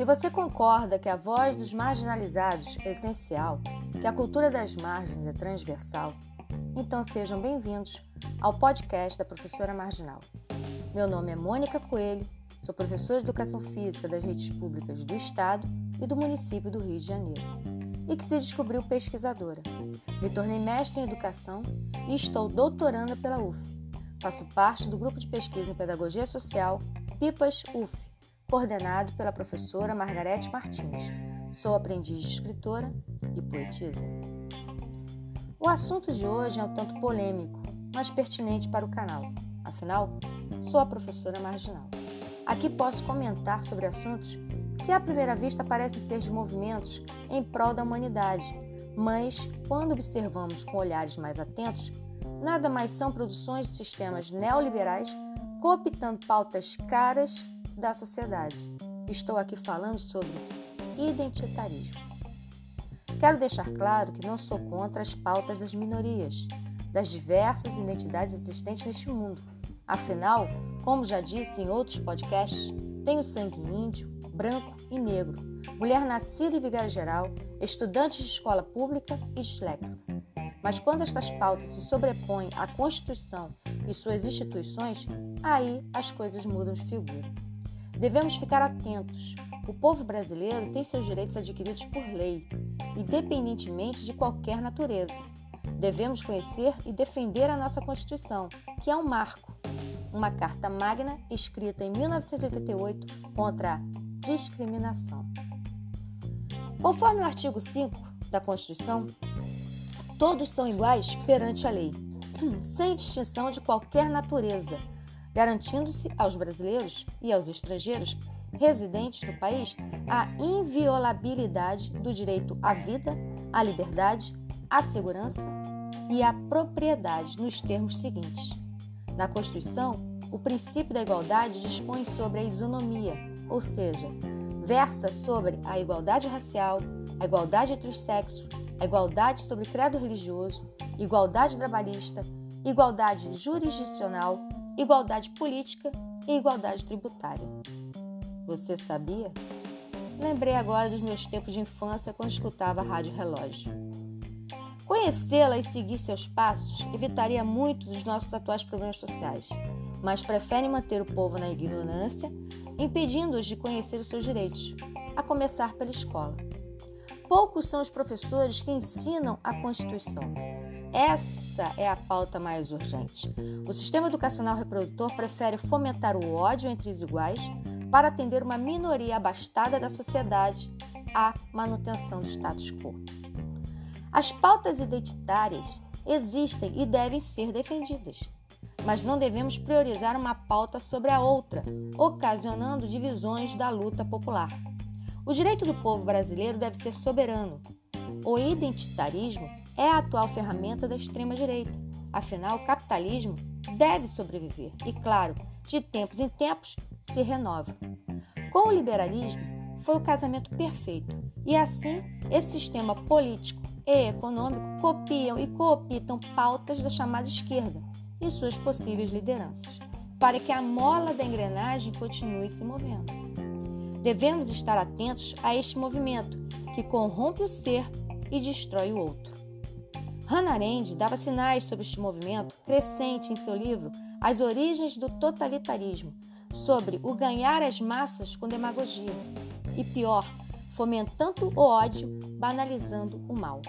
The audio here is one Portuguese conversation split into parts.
Se você concorda que a voz dos marginalizados é essencial, que a cultura das margens é transversal, então sejam bem-vindos ao podcast da Professora Marginal. Meu nome é Mônica Coelho, sou professora de Educação Física das redes públicas do Estado e do município do Rio de Janeiro, e que se descobriu pesquisadora. Me tornei mestre em Educação e estou doutoranda pela UF. Faço parte do grupo de pesquisa em Pedagogia Social PIPAS UF, coordenado pela professora Margarete Martins. Sou aprendiz de escritora e poetisa. O assunto de hoje é um tanto polêmico, mas pertinente para o canal. Afinal, sou a professora marginal. Aqui posso comentar sobre assuntos que à primeira vista parecem ser de movimentos em prol da humanidade, mas quando observamos com olhares mais atentos, nada mais são produções de sistemas neoliberais cooptando pautas caras da sociedade. Estou aqui falando sobre identitarismo. Quero deixar claro que não sou contra as pautas das minorias, das diversas identidades existentes neste mundo. Afinal, como já disse em outros podcasts, tenho sangue índio, branco e negro, mulher nascida em Vigário Geral, estudante de escola pública e disléxica. Mas quando estas pautas se sobrepõem à Constituição e suas instituições, aí as coisas mudam de figura. Devemos ficar atentos. O povo brasileiro tem seus direitos adquiridos por lei, independentemente de qualquer natureza. Devemos conhecer e defender a nossa Constituição, que é um marco, uma carta magna escrita em 1988 contra a discriminação. Conforme o artigo 5 da Constituição, todos são iguais perante a lei, sem distinção de qualquer natureza, garantindo-se aos brasileiros e aos estrangeiros residentes no país a inviolabilidade do direito à vida, à liberdade, à segurança e à propriedade nos termos seguintes. Na Constituição, o princípio da igualdade dispõe sobre a isonomia, ou seja, versa sobre a igualdade racial, a igualdade entre os sexos, a igualdade sobre credo religioso, igualdade trabalhista, igualdade jurisdicional, igualdade política e igualdade tributária. Você sabia? Lembrei agora dos meus tempos de infância quando escutava a Rádio Relógio. Conhecê-la e seguir seus passos evitaria muito dos nossos atuais problemas sociais, mas preferem manter o povo na ignorância, impedindo-os de conhecer os seus direitos, a começar pela escola. Poucos são os professores que ensinam a Constituição. Essa é a pauta mais urgente. O sistema educacional reprodutor prefere fomentar o ódio entre os iguais para atender uma minoria abastada da sociedade à manutenção do status quo. As pautas identitárias existem e devem ser defendidas, mas não devemos priorizar uma pauta sobre a outra, ocasionando divisões da luta popular. O direito do povo brasileiro deve ser soberano. O identitarismo é a atual ferramenta da extrema-direita. Afinal, o capitalismo deve sobreviver e, claro, de tempos em tempos se renova. Com o liberalismo, foi o casamento perfeito e, assim, esse sistema político e econômico copiam e cooptam pautas da chamada esquerda e suas possíveis lideranças, para que a mola da engrenagem continue se movendo. Devemos estar atentos a este movimento que corrompe o ser e destrói o outro. Hannah Arendt dava sinais sobre este movimento crescente em seu livro As Origens do Totalitarismo, sobre o ganhar as massas com demagogia e, pior, fomentando o ódio, banalizando o mal.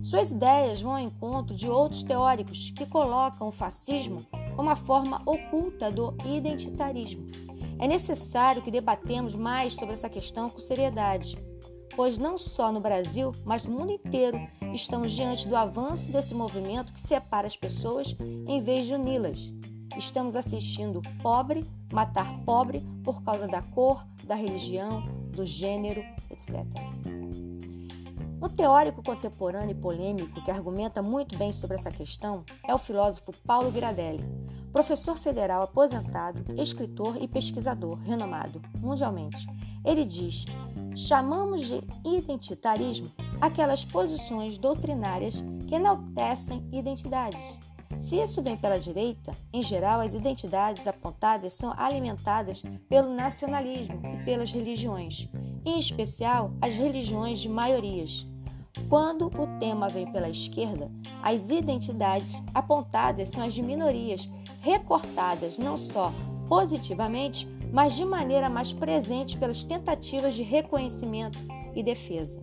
Suas ideias vão ao encontro de outros teóricos que colocam o fascismo como a forma oculta do identitarismo é necessário que debatemos mais sobre essa questão com seriedade, pois não só no Brasil, mas no mundo inteiro estamos diante do avanço desse movimento que separa as pessoas em vez de uni-las. Estamos assistindo pobre matar pobre por causa da cor, da religião, do gênero, etc. Um teórico contemporâneo e polêmico que argumenta muito bem sobre essa questão é o filósofo Paulo Gradelli, professor federal aposentado, escritor e pesquisador renomado mundialmente. Ele diz: chamamos de identitarismo aquelas posições doutrinárias que enaltecem identidades. Se isso vem pela direita, em geral as identidades apontadas são alimentadas pelo nacionalismo e pelas religiões, em especial as religiões de maiorias. Quando o tema vem pela esquerda, as identidades apontadas são as de minorias, recortadas não só positivamente, mas de maneira mais presente pelas tentativas de reconhecimento e defesa.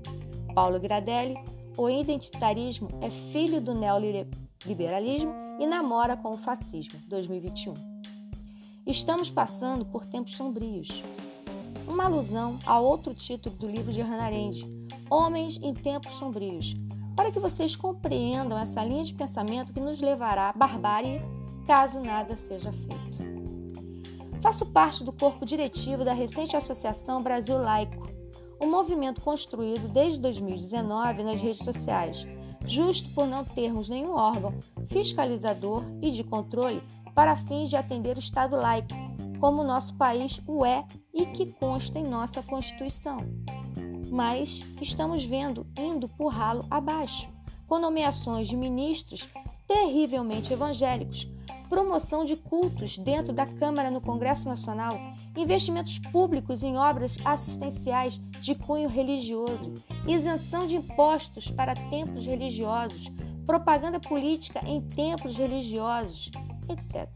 Paulo Gradelli, o identitarismo é filho do neoliberalismo e namora com o fascismo, 2021. Estamos passando por tempos sombrios. Uma alusão a outro título do livro de Hannah Arendt, Homens em Tempos Sombrios, para que vocês compreendam essa linha de pensamento que nos levará à barbárie caso nada seja feito. Faço parte do corpo diretivo da recente Associação Brasil Laico, um movimento construído desde 2019 nas redes sociais, justo por não termos nenhum órgão fiscalizador e de controle para fins de atender o Estado laico, como nosso país o é e que consta em nossa Constituição. Mas estamos vendo indo por ralo abaixo, com nomeações de ministros terrivelmente evangélicos, promoção de cultos dentro da Câmara no Congresso Nacional, investimentos públicos em obras assistenciais de cunho religioso, isenção de impostos para templos religiosos, propaganda política em templos religiosos, etc.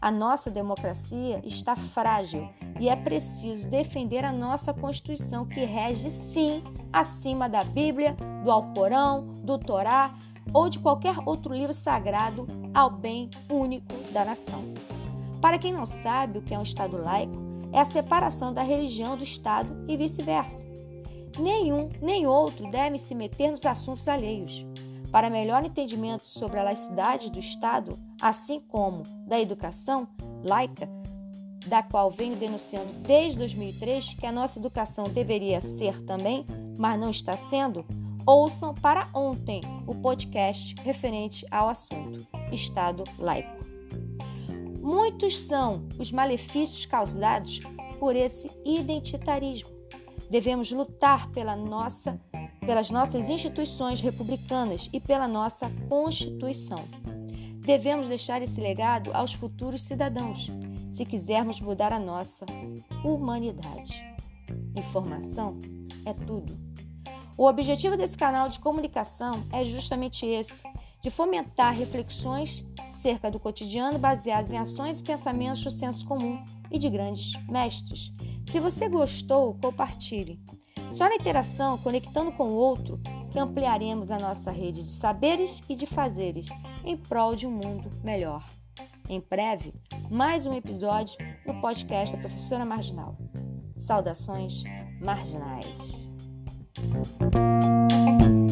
A nossa democracia está frágil e é preciso defender a nossa Constituição, que rege, sim, acima da Bíblia, do Alcorão, do Torá ou de qualquer outro livro sagrado ao bem único da nação. Para quem não sabe o que é um Estado laico, é a separação da religião do Estado e vice-versa. Nenhum nem outro deve se meter nos assuntos alheios. Para melhor entendimento sobre a laicidade do Estado, assim como da educação laica, da qual venho denunciando desde 2003 que a nossa educação deveria ser também, mas não está sendo, ouçam para ontem o podcast referente ao assunto Estado laico. Muitos são os malefícios causados por esse identitarismo. Devemos lutar pela nossa pelas nossas instituições republicanas e pela nossa Constituição. Devemos deixar esse legado aos futuros cidadãos, se quisermos mudar a nossa humanidade. Informação é tudo. O objetivo desse canal de comunicação é justamente esse: de fomentar reflexões cerca do cotidiano baseadas em ações e pensamentos do senso comum e de grandes mestres. Se você gostou, compartilhe. Só na interação, conectando com o outro, que ampliaremos a nossa rede de saberes e de fazeres em prol de um mundo melhor. Em breve, mais um episódio no podcast da Professora Marginal. Saudações marginais. Thank you.